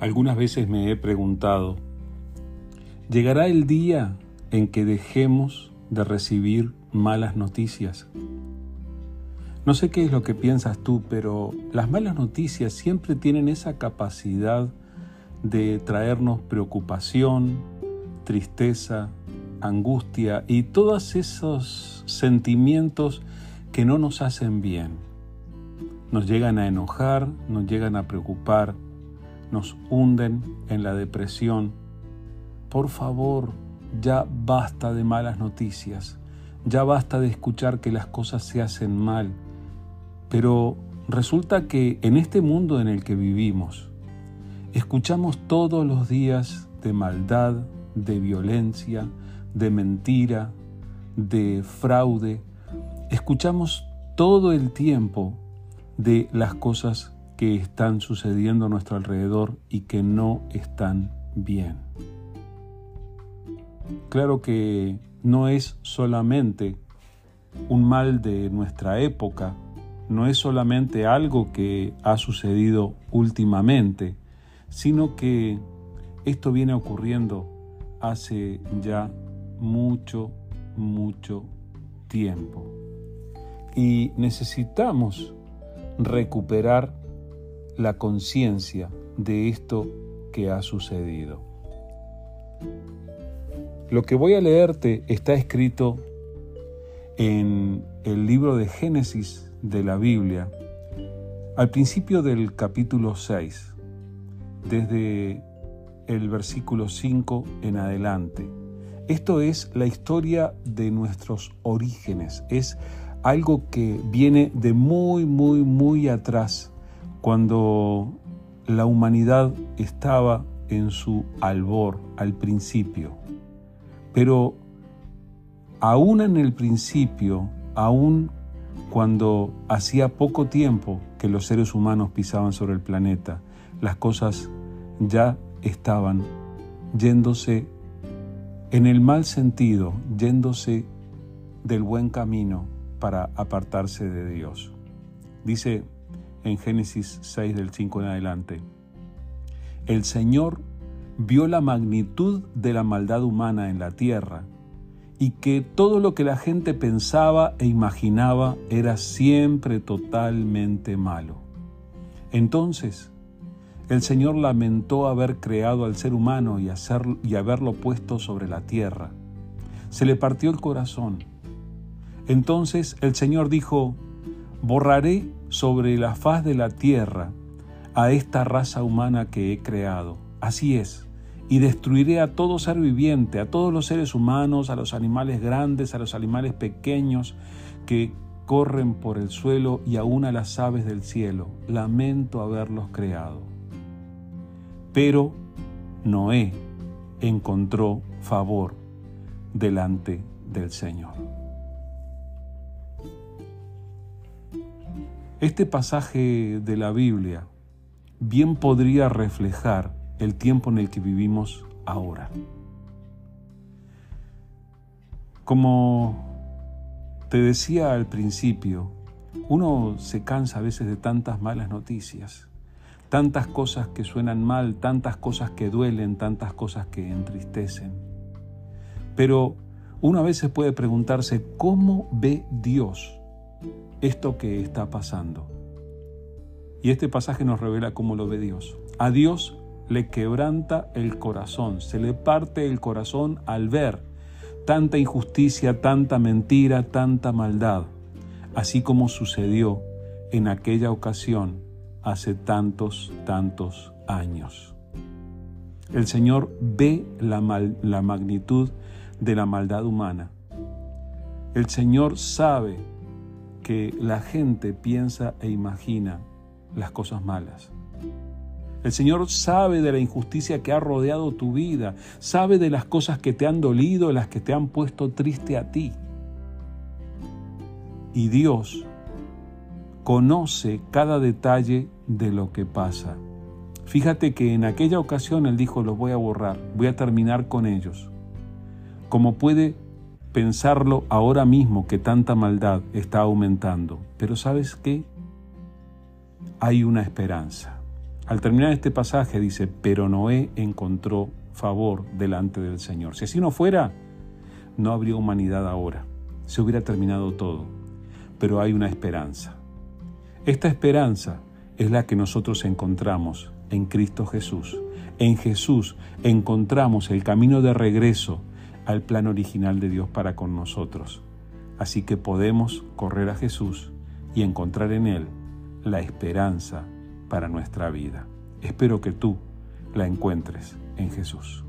Algunas veces me he preguntado, ¿llegará el día en que dejemos de recibir malas noticias? No sé qué es lo que piensas tú, pero las malas noticias siempre tienen esa capacidad de traernos preocupación, tristeza, angustia y todos esos sentimientos que no nos hacen bien. Nos llegan a enojar, nos llegan a preocupar, nos hunden en la depresión. Por favor, ya basta de malas noticias, ya basta de escuchar que las cosas se hacen mal. Pero resulta que en este mundo en el que vivimos, escuchamos todos los días de maldad, de violencia, de mentira, de fraude. Escuchamos todo el tiempo de las cosas que están sucediendo a nuestro alrededor y que no están bien. Claro que no es solamente un mal de nuestra época, no es solamente algo que ha sucedido últimamente, sino que esto viene ocurriendo hace ya mucho, mucho tiempo. Y necesitamos recuperar la conciencia de esto que ha sucedido. Lo que voy a leerte está escrito en el libro de Génesis de la Biblia, al principio del capítulo 6, desde el versículo 5 en adelante. Esto es la historia de nuestros orígenes, es algo que viene de muy, muy, muy atrás cuando la humanidad estaba en su albor, al principio. Pero aún en el principio, aún cuando hacía poco tiempo que los seres humanos pisaban sobre el planeta, las cosas ya estaban yéndose en el mal sentido, yéndose del buen camino para apartarse de Dios. Dice en Génesis 6 del 5 en adelante. El Señor vio la magnitud de la maldad humana en la tierra y que todo lo que la gente pensaba e imaginaba era siempre totalmente malo. Entonces, el Señor lamentó haber creado al ser humano y, y haberlo puesto sobre la tierra. Se le partió el corazón. Entonces el Señor dijo, borraré sobre la faz de la tierra a esta raza humana que he creado. Así es, y destruiré a todo ser viviente, a todos los seres humanos, a los animales grandes, a los animales pequeños que corren por el suelo y aún a las aves del cielo. Lamento haberlos creado. Pero Noé encontró favor delante del Señor. Este pasaje de la Biblia bien podría reflejar el tiempo en el que vivimos ahora. Como te decía al principio, uno se cansa a veces de tantas malas noticias, tantas cosas que suenan mal, tantas cosas que duelen, tantas cosas que entristecen. Pero uno a veces puede preguntarse, ¿cómo ve Dios esto que está pasando. Y este pasaje nos revela cómo lo ve Dios. A Dios le quebranta el corazón, se le parte el corazón al ver tanta injusticia, tanta mentira, tanta maldad, así como sucedió en aquella ocasión hace tantos, tantos años. El Señor ve la, magnitud de la maldad humana. El Señor sabe que la gente piensa e imagina las cosas malas. El Señor sabe de la injusticia que ha rodeado tu vida, sabe de las cosas que te han dolido, las que te han puesto triste a ti. Y Dios conoce cada detalle de lo que pasa. Fíjate que en aquella ocasión Él dijo, los voy a borrar, voy a terminar con ellos. Como puede pensarlo ahora mismo que tanta maldad está aumentando. Pero ¿sabes qué? Hay una esperanza. Al terminar este pasaje dice, pero Noé encontró favor delante del Señor. Si así no fuera, no habría humanidad ahora, se hubiera terminado todo, pero hay una esperanza. Esta esperanza es la que nosotros encontramos en Cristo Jesús. En Jesús encontramos el camino de regreso al plan original de Dios para con nosotros. Así que podemos correr a Jesús y encontrar en Él la esperanza para nuestra vida. Espero que tú la encuentres en Jesús.